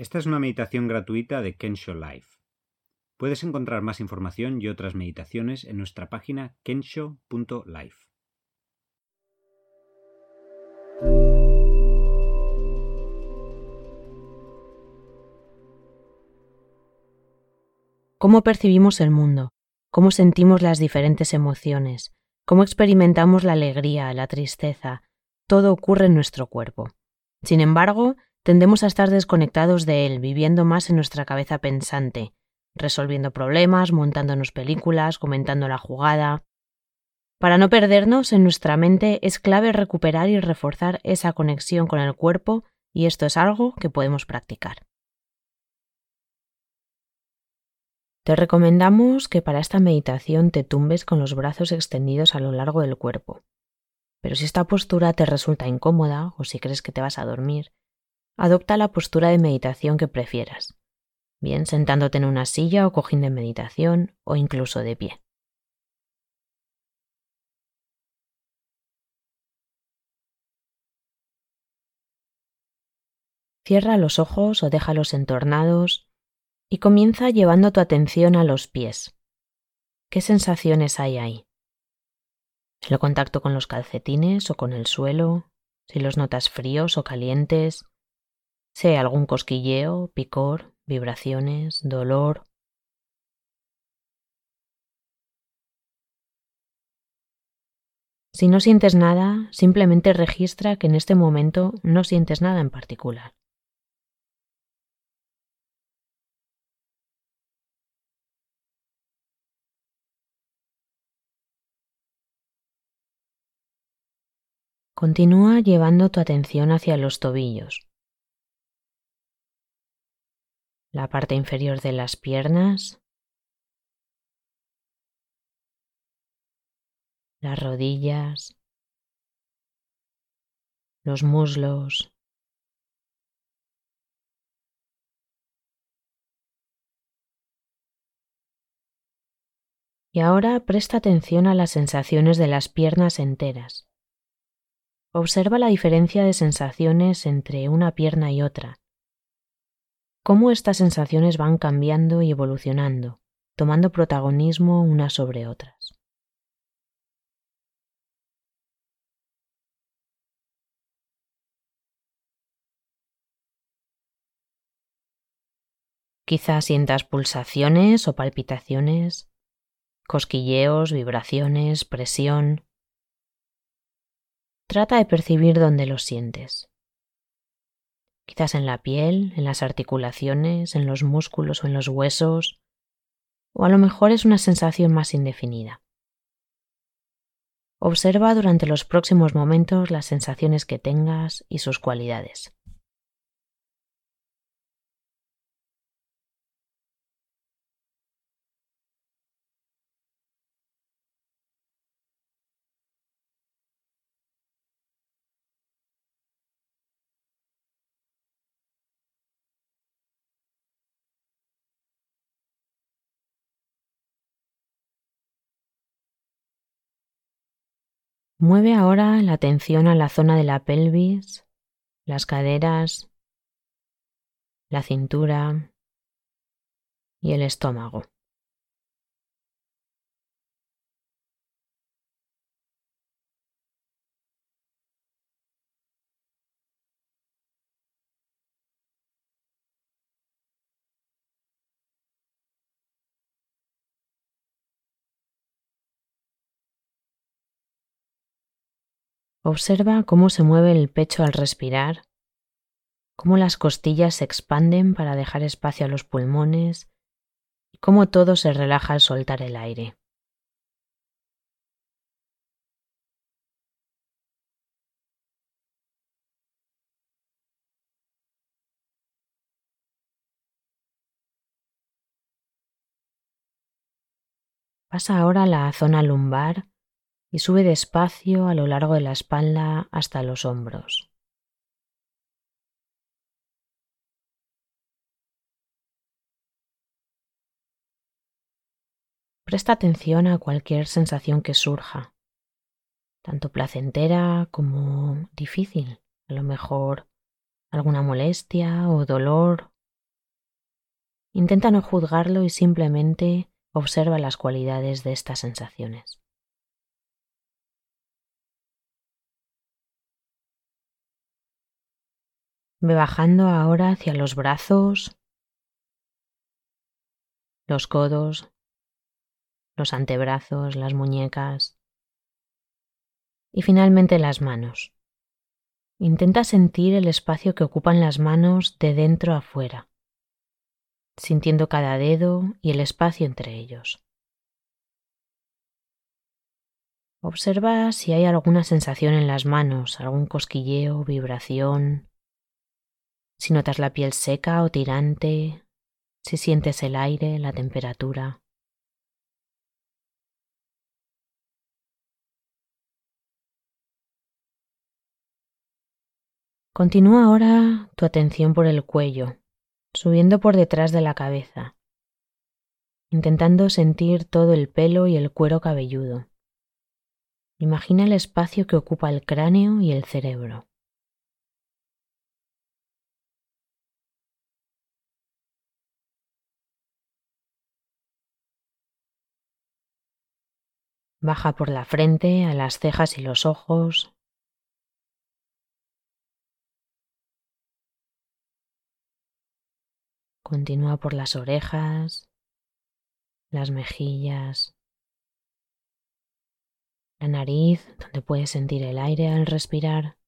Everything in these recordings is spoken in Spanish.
Esta es una meditación gratuita de Kensho Life. Puedes encontrar más información y otras meditaciones en nuestra página kensho.life. ¿Cómo percibimos el mundo? ¿Cómo sentimos las diferentes emociones? ¿Cómo experimentamos la alegría, la tristeza? Todo ocurre en nuestro cuerpo. Sin embargo, tendemos a estar desconectados de él, viviendo más en nuestra cabeza pensante, resolviendo problemas, montándonos películas, comentando la jugada. Para no perdernos en nuestra mente es clave recuperar y reforzar esa conexión con el cuerpo y esto es algo que podemos practicar. Te recomendamos que para esta meditación te tumbes con los brazos extendidos a lo largo del cuerpo. Pero si esta postura te resulta incómoda o si crees que te vas a dormir, adopta la postura de meditación que prefieras, bien sentándote en una silla o cojín de meditación o incluso de pie. Cierra los ojos o déjalos entornados y comienza llevando tu atención a los pies. ¿Qué sensaciones hay ahí? ¿El contacto con los calcetines o con el suelo? ¿Si los notas fríos o calientes? Sé algún cosquilleo, picor, vibraciones, dolor. Si no sientes nada, simplemente registra que en este momento no sientes nada en particular. Continúa llevando tu atención hacia los tobillos. La parte inferior de las piernas, las rodillas, los muslos, Y ahora presta atención a las sensaciones de las piernas enteras. Observa la diferencia de sensaciones entre una pierna y otra cómo estas sensaciones van cambiando y evolucionando, tomando protagonismo unas sobre otras. Quizás sientas pulsaciones o palpitaciones, cosquilleos, vibraciones, presión. Trata de percibir dónde los sientes quizás en la piel, en las articulaciones, en los músculos o en los huesos, o a lo mejor es una sensación más indefinida. Observa durante los próximos momentos las sensaciones que tengas y sus cualidades. Mueve ahora la atención a la zona de la pelvis, las caderas, la cintura y el estómago. Observa cómo se mueve el pecho al respirar, cómo las costillas se expanden para dejar espacio a los pulmones y cómo todo se relaja al soltar el aire. Pasa ahora a la zona lumbar y sube despacio a lo largo de la espalda hasta los hombros. Presta atención a cualquier sensación que surja, tanto placentera como difícil, a lo mejor alguna molestia o dolor Intenta no juzgarlo y simplemente observa las cualidades de estas sensaciones. Bajando ahora hacia los brazos, los codos, los antebrazos, las muñecas y finalmente las manos. Intenta sentir el espacio que ocupan las manos de dentro a fuera, sintiendo cada dedo y el espacio entre ellos. Observa si hay alguna sensación en las manos, algún cosquilleo, vibración, si notas la piel seca o tirante, si sientes el aire, la temperatura. Continúa ahora tu atención por el cuello, subiendo por detrás de la cabeza, intentando sentir todo el pelo y el cuero cabelludo. Imagina el espacio que ocupa el cráneo y el cerebro. Baja por la frente a las cejas y los ojos, Continúa por las orejas, las mejillas, la nariz, donde puedes sentir el aire al respirar.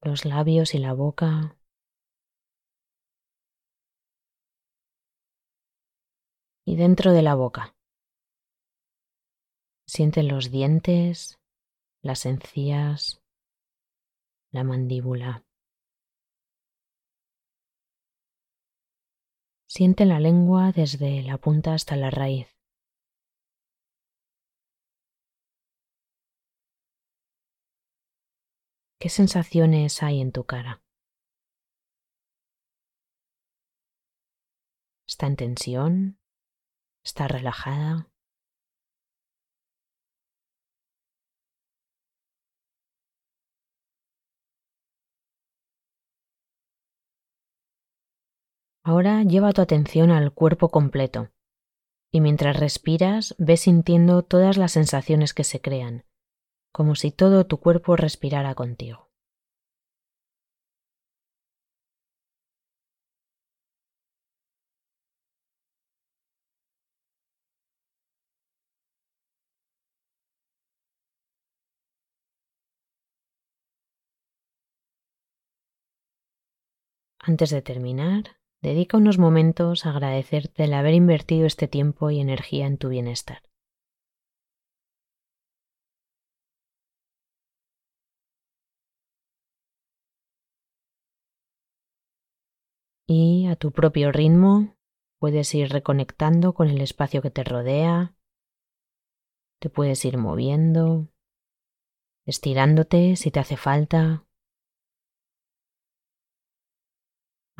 Los labios y la boca. Dentro de la boca. Siente los dientes, las encías, la mandíbula. Siente la lengua desde la punta hasta la raíz. ¿Qué sensaciones hay en tu cara? ¿Está en tensión? ¿Está relajada? Ahora lleva tu atención al cuerpo completo y mientras respiras ves sintiendo todas las sensaciones que se crean, como si todo tu cuerpo respirara contigo. Antes de terminar, Dedica unos momentos a agradecerte el haber invertido este tiempo y energía en tu bienestar. Y a tu propio ritmo puedes ir reconectando con el espacio que te rodea, te puedes ir moviendo, estirándote si te hace falta,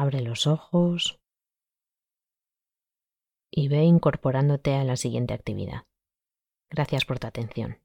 Abre los ojos y ve incorporándote a la siguiente actividad. Gracias por tu atención.